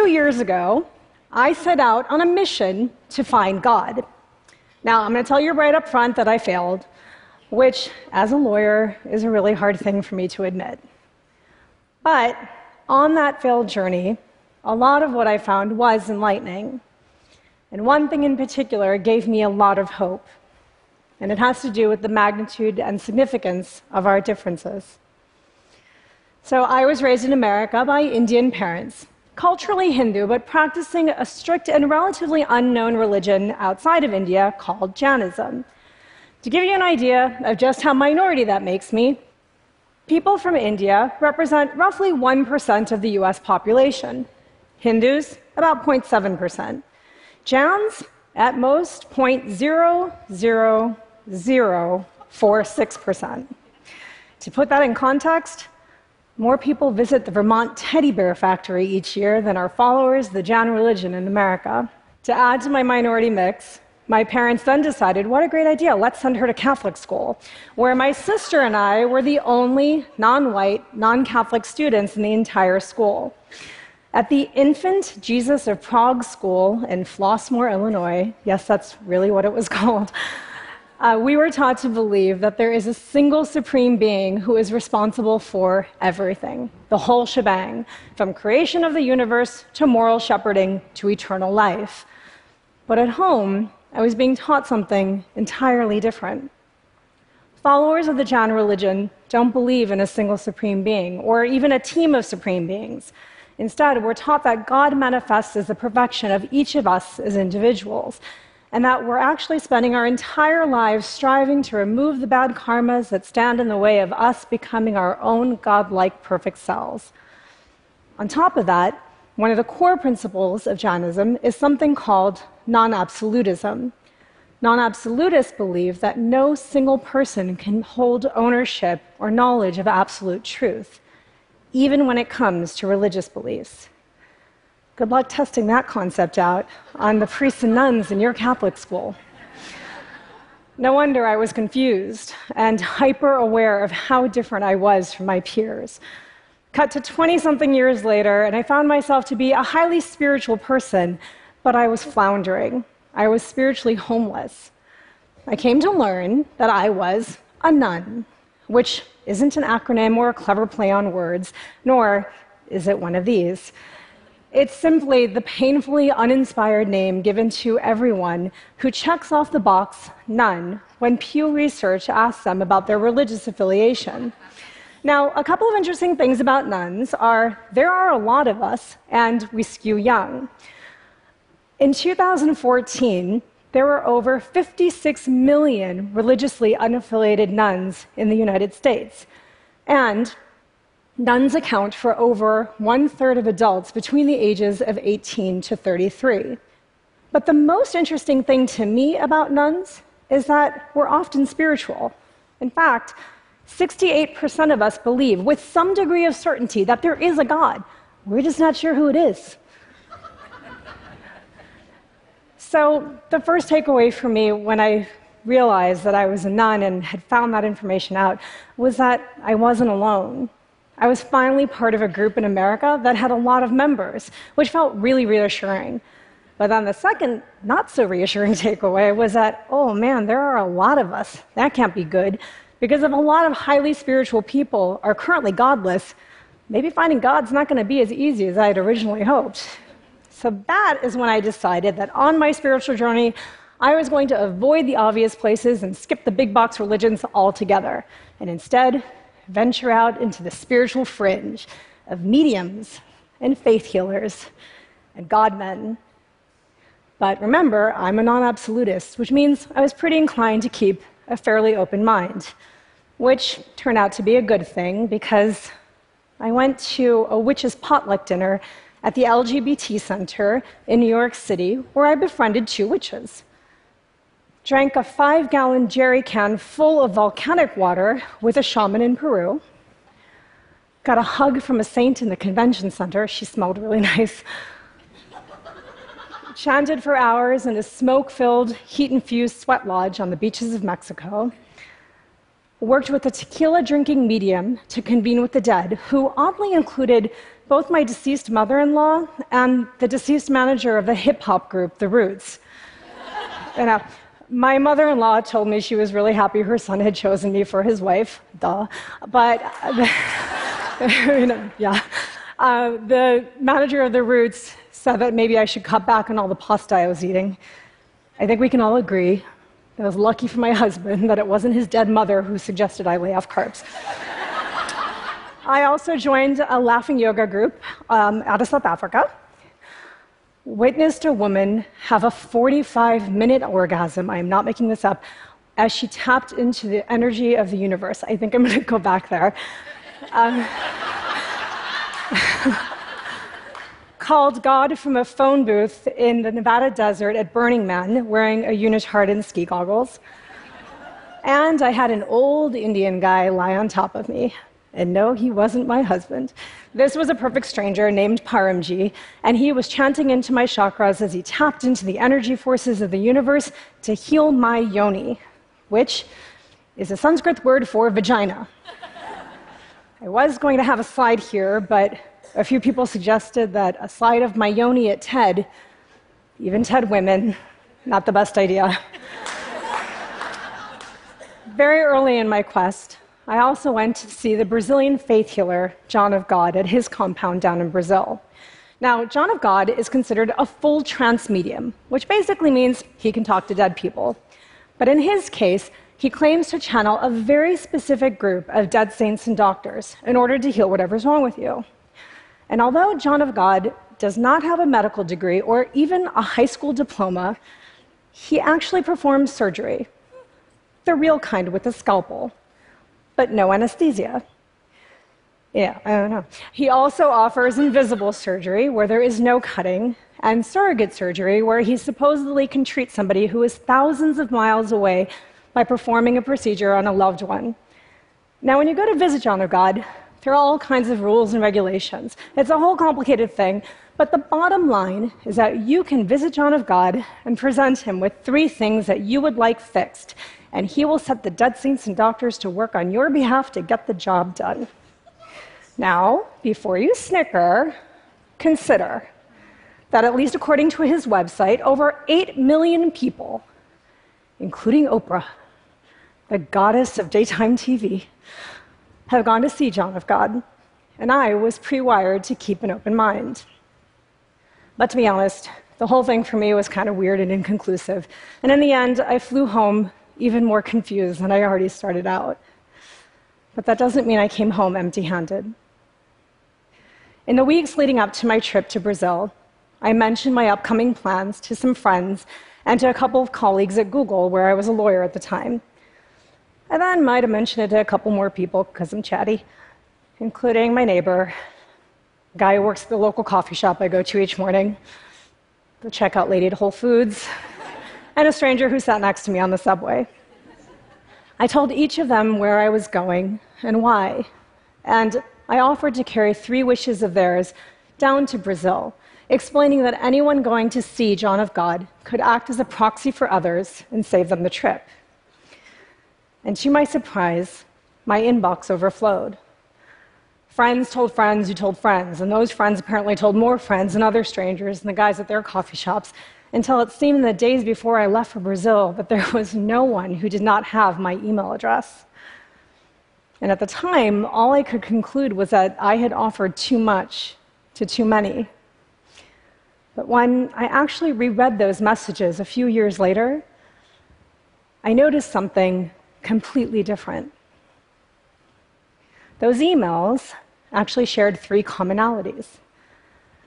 few years ago, I set out on a mission to find God. Now, I'm going to tell you right up front that I failed, which, as a lawyer, is a really hard thing for me to admit. But on that failed journey, a lot of what I found was enlightening. And one thing in particular gave me a lot of hope, and it has to do with the magnitude and significance of our differences. So, I was raised in America by Indian parents, culturally Hindu, but practicing a strict and relatively unknown religion outside of India called Jainism. To give you an idea of just how minority that makes me, people from India represent roughly 1% of the US population. Hindus, about 0.7%. Jains, at most 0.00046%. To put that in context, more people visit the Vermont teddy bear factory each year than are followers the Jain religion in America. To add to my minority mix, my parents then decided, what a great idea, let's send her to Catholic school, where my sister and I were the only non white, non Catholic students in the entire school. At the Infant Jesus of Prague School in Flossmoor, Illinois, yes, that's really what it was called, uh, we were taught to believe that there is a single supreme being who is responsible for everything, the whole shebang, from creation of the universe to moral shepherding to eternal life. But at home, I was being taught something entirely different. Followers of the Jain religion don't believe in a single supreme being or even a team of supreme beings. Instead, we're taught that God manifests as the perfection of each of us as individuals, and that we're actually spending our entire lives striving to remove the bad karmas that stand in the way of us becoming our own God-like perfect selves. On top of that, one of the core principles of Jainism is something called non absolutism. Non absolutists believe that no single person can hold ownership or knowledge of absolute truth even when it comes to religious beliefs. Good luck testing that concept out on the priests and nuns in your Catholic school. No wonder I was confused and hyper aware of how different I was from my peers. Cut to 20 something years later, and I found myself to be a highly spiritual person, but I was floundering. I was spiritually homeless. I came to learn that I was a none, which isn't an acronym or a clever play on words, nor is it one of these. It's simply the painfully uninspired name given to everyone who checks off the box none when Pew Research asks them about their religious affiliation. Now, a couple of interesting things about nones are there are a lot of us, and we skew young. In 2014, there were over 56 million religiously unaffiliated nones in the United States. And nones account for over one third of adults between the ages of 18 to 33. But the most interesting thing to me about nones is that we're often spiritual. In fact, 68% of us believe with some degree of certainty that there is a God. We're just not sure who it is. So, the first takeaway for me when I realized that I was a none and had found that information out was that I wasn't alone. I was finally part of a group in America that had a lot of members, which felt really reassuring. But then the second, not so reassuring takeaway was that, oh man, there are a lot of us. That can't be good. Because if a lot of highly spiritual people are currently godless, maybe finding God's not going to be as easy as I had originally hoped. So that is when I decided that on my spiritual journey, I was going to avoid the obvious places and skip the big box religions altogether, and instead venture out into the spiritual fringe of mediums and faith healers and godmen. But remember, I'm a non absolutist, which means I was pretty inclined to keep a fairly open mind, which turned out to be a good thing because I went to a witch's potluck dinner at the LGBT Center in New York City, where I befriended two witches. Drank a five gallon jerry can full of volcanic water with a shaman in Peru. Got a hug from a saint in the convention center. She smelled really nice. Chanted for hours in a smoke filled, heat infused sweat lodge on the beaches of Mexico. worked with a tequila drinking medium to convene with the dead, who oddly included both my deceased mother in law and the deceased manager of the hip hop group, The Roots. you know, my mother in law told me she was really happy her son had chosen me for his wife, duh. But, you know, yeah. Uh, the manager of The Roots said that maybe I should cut back on all the pasta I was eating. I think we can all agree I was lucky for my husband that it wasn't his dead mother who suggested I lay off carbs. I also joined a laughing yoga group um, out of South Africa. Witnessed a woman have a 45 minute orgasm, I am not making this up, as she tapped into the energy of the universe. I think I'm going to go back there. Um, called God from a phone booth in the Nevada desert at Burning Man wearing a unitard and ski goggles. And I had an old Indian guy lie on top of me. And no, he wasn't my husband. This was a perfect stranger named Paramji, and he was chanting into my chakras as he tapped into the energy forces of the universe to heal my yoni, which is a Sanskrit word for vagina. I was going to have a slide here, but a few people suggested that a slide of my yoni at TED, even TED women, not the best idea. Very early in my quest, I also went to see the Brazilian faith healer, John of God, at his compound down in Brazil. Now, John of God is considered a full trance medium, which basically means he can talk to dead people. But in his case, he claims to channel a very specific group of dead saints and doctors in order to heal whatever's wrong with you. And although John of God does not have a medical degree or even a high school diploma, he actually performs surgery, the real kind with a scalpel, but no anesthesia. Yeah, I don't know. He also offers invisible surgery, where there is no cutting, and surrogate surgery, where he supposedly can treat somebody who is thousands of miles away by performing a procedure on a loved one. Now, when you go to visit John of God, there are all kinds of rules and regulations. It's a whole complicated thing, but the bottom line is that you can visit John of God and present him with three things that you would like fixed, and he will set the dead saints and doctors to work on your behalf to get the job done. Now, before you snicker, consider that, at least according to his website, over 8 million people, including Oprah, the goddess of daytime TV, have gone to see John of God, and I was pre wired to keep an open mind. But to be honest, the whole thing for me was kind of weird and inconclusive. And in the end, I flew home even more confused than I already started out. But that doesn't mean I came home empty handed. In the weeks leading up to my trip to Brazil, I mentioned my upcoming plans to some friends and to a couple of colleagues at Google, where I was a lawyer at the time. I then might have mentioned it to a couple more people because I'm chatty, including my neighbor, guy who works at the local coffee shop I go to each morning, the checkout lady at Whole Foods, and a stranger who sat next to me on the subway. I told each of them where I was going and why, and I offered to carry three wishes of theirs down to Brazil, explaining that anyone going to see John of God could act as a proxy for others and save them the trip. And to my surprise, my inbox overflowed. Friends told friends who told friends, and those friends apparently told more friends and other strangers and the guys at their coffee shops, until it seemed in the days before I left for Brazil that there was no one who did not have my email address. And at the time, all I could conclude was that I had offered too much to too many. But when I actually reread those messages a few years later, I noticed something completely different. Those emails actually shared three commonalities.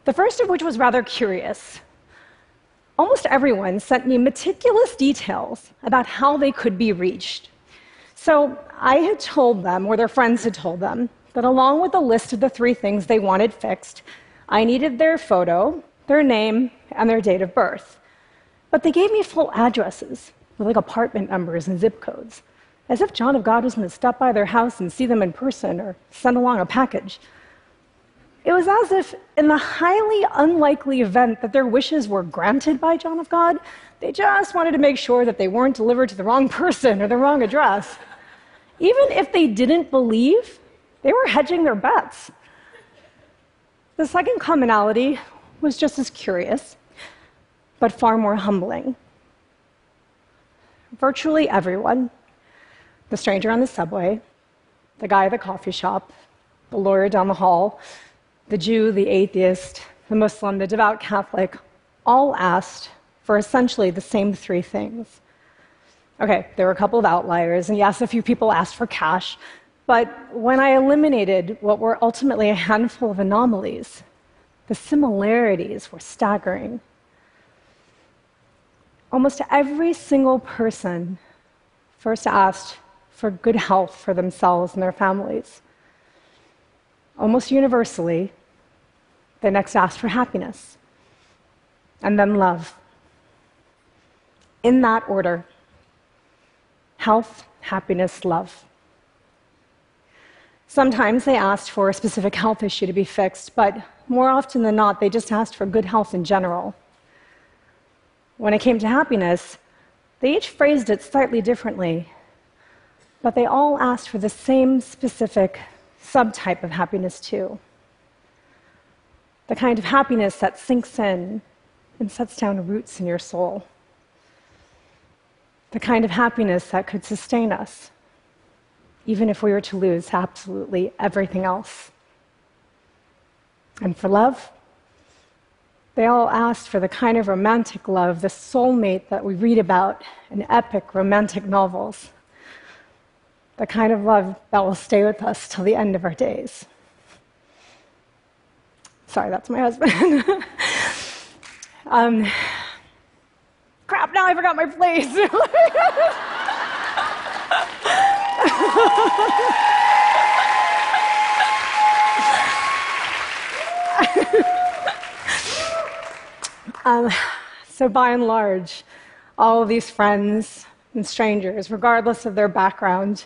The first of which was rather curious. Almost everyone sent me meticulous details about how they could be reached. So I had told them, or their friends had told them, that along with a list of the three things they wanted fixed, I needed their photo, their name, and their date of birth. But they gave me full addresses with like apartment numbers and zip codes as if John of God was going to stop by their house and see them in person or send along a package. It was as if, in the highly unlikely event that their wishes were granted by John of God, they just wanted to make sure that they weren't delivered to the wrong person or the wrong address. Even if they didn't believe, they were hedging their bets. The second commonality was just as curious, but far more humbling. Virtually everyone the stranger on the subway, the guy at the coffee shop, the lawyer down the hall, the Jew, the atheist, the Muslim, the devout Catholic all asked for essentially the same three things. Okay, there were a couple of outliers, and yes, a few people asked for cash, but when I eliminated what were ultimately a handful of anomalies, the similarities were staggering. Almost every single person first asked for good health for themselves and their families. Almost universally, they next asked for happiness, and then love. In that order health, happiness, love. Sometimes they asked for a specific health issue to be fixed, but more often than not, they just asked for good health in general. When it came to happiness, they each phrased it slightly differently, but they all asked for the same specific subtype of happiness, too. The kind of happiness that sinks in and sets down roots in your soul. The kind of happiness that could sustain us, even if we were to lose absolutely everything else. And for love, they all asked for the kind of romantic love, the soulmate that we read about in epic romantic novels. The kind of love that will stay with us till the end of our days. Sorry, that's my husband. um, crap, now I forgot my place. um, so, by and large, all of these friends and strangers, regardless of their background,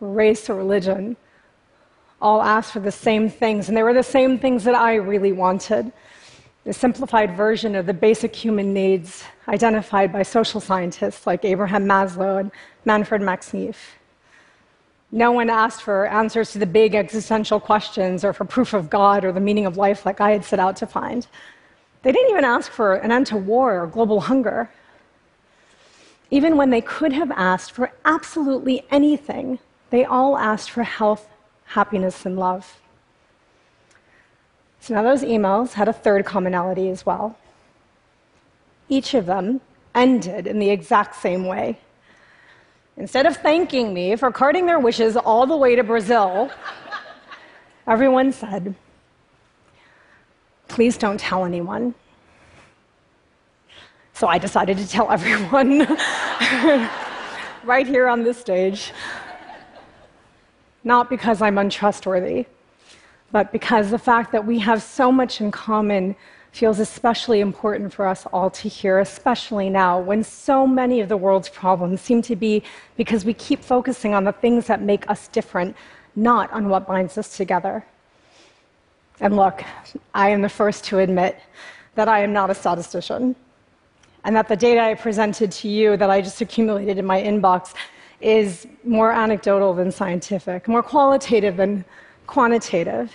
race, or religion, all asked for the same things, and they were the same things that I really wanted. The simplified version of the basic human needs identified by social scientists like Abraham Maslow and Manfred Max Neef. No one asked for answers to the big existential questions or for proof of God or the meaning of life like I had set out to find. They didn't even ask for an end to war or global hunger. Even when they could have asked for absolutely anything, they all asked for health, happiness, and love. So now those emails had a third commonality as well. Each of them ended in the exact same way. Instead of thanking me for carting their wishes all the way to Brazil, everyone said, Please don't tell anyone. So I decided to tell everyone right here on this stage. Not because I'm untrustworthy, but because the fact that we have so much in common feels especially important for us all to hear, especially now when so many of the world's problems seem to be because we keep focusing on the things that make us different, not on what binds us together. And look, I am the first to admit that I am not a statistician and that the data I presented to you that I just accumulated in my inbox is more anecdotal than scientific, more qualitative than quantitative.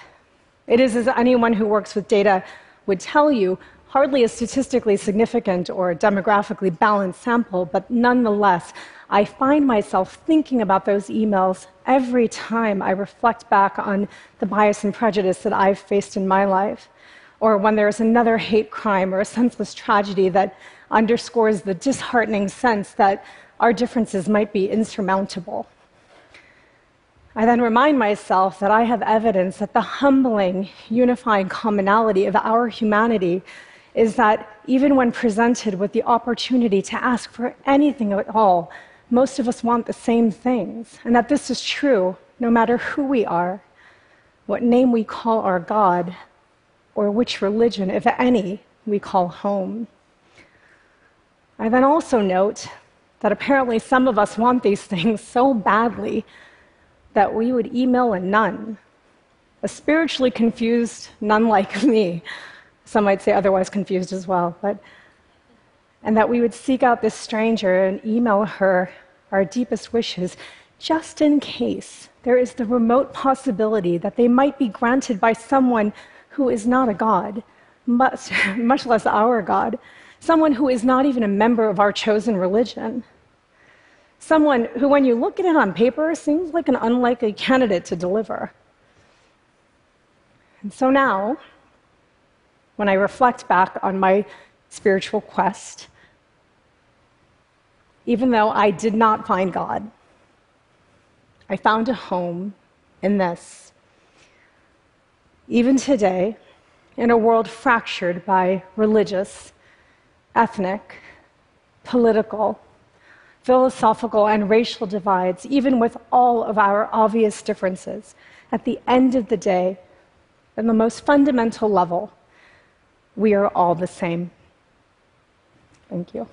It is, as anyone who works with data would tell you, hardly a statistically significant or demographically balanced sample, but nonetheless, I find myself thinking about those emails every time I reflect back on the bias and prejudice that I've faced in my life, or when there's another hate crime or a senseless tragedy that underscores the disheartening sense that our differences might be insurmountable. I then remind myself that I have evidence that the humbling, unifying commonality of our humanity is that even when presented with the opportunity to ask for anything at all, most of us want the same things, and that this is true no matter who we are, what name we call our God, or which religion, if any, we call home. I then also note that apparently some of us want these things so badly that we would email a none, a spiritually confused none like me. Some might say otherwise confused as well, but and that we would seek out this stranger and email her our deepest wishes just in case there is the remote possibility that they might be granted by someone who is not a God, much, much less our God, someone who is not even a member of our chosen religion. Someone who, when you look at it on paper, seems like an unlikely candidate to deliver. And so now, when I reflect back on my spiritual quest, even though I did not find God, I found a home in this. Even today, in a world fractured by religious, ethnic, political, philosophical, and racial divides, even with all of our obvious differences, at the end of the day, at the most fundamental level, we are all the same. Thank you.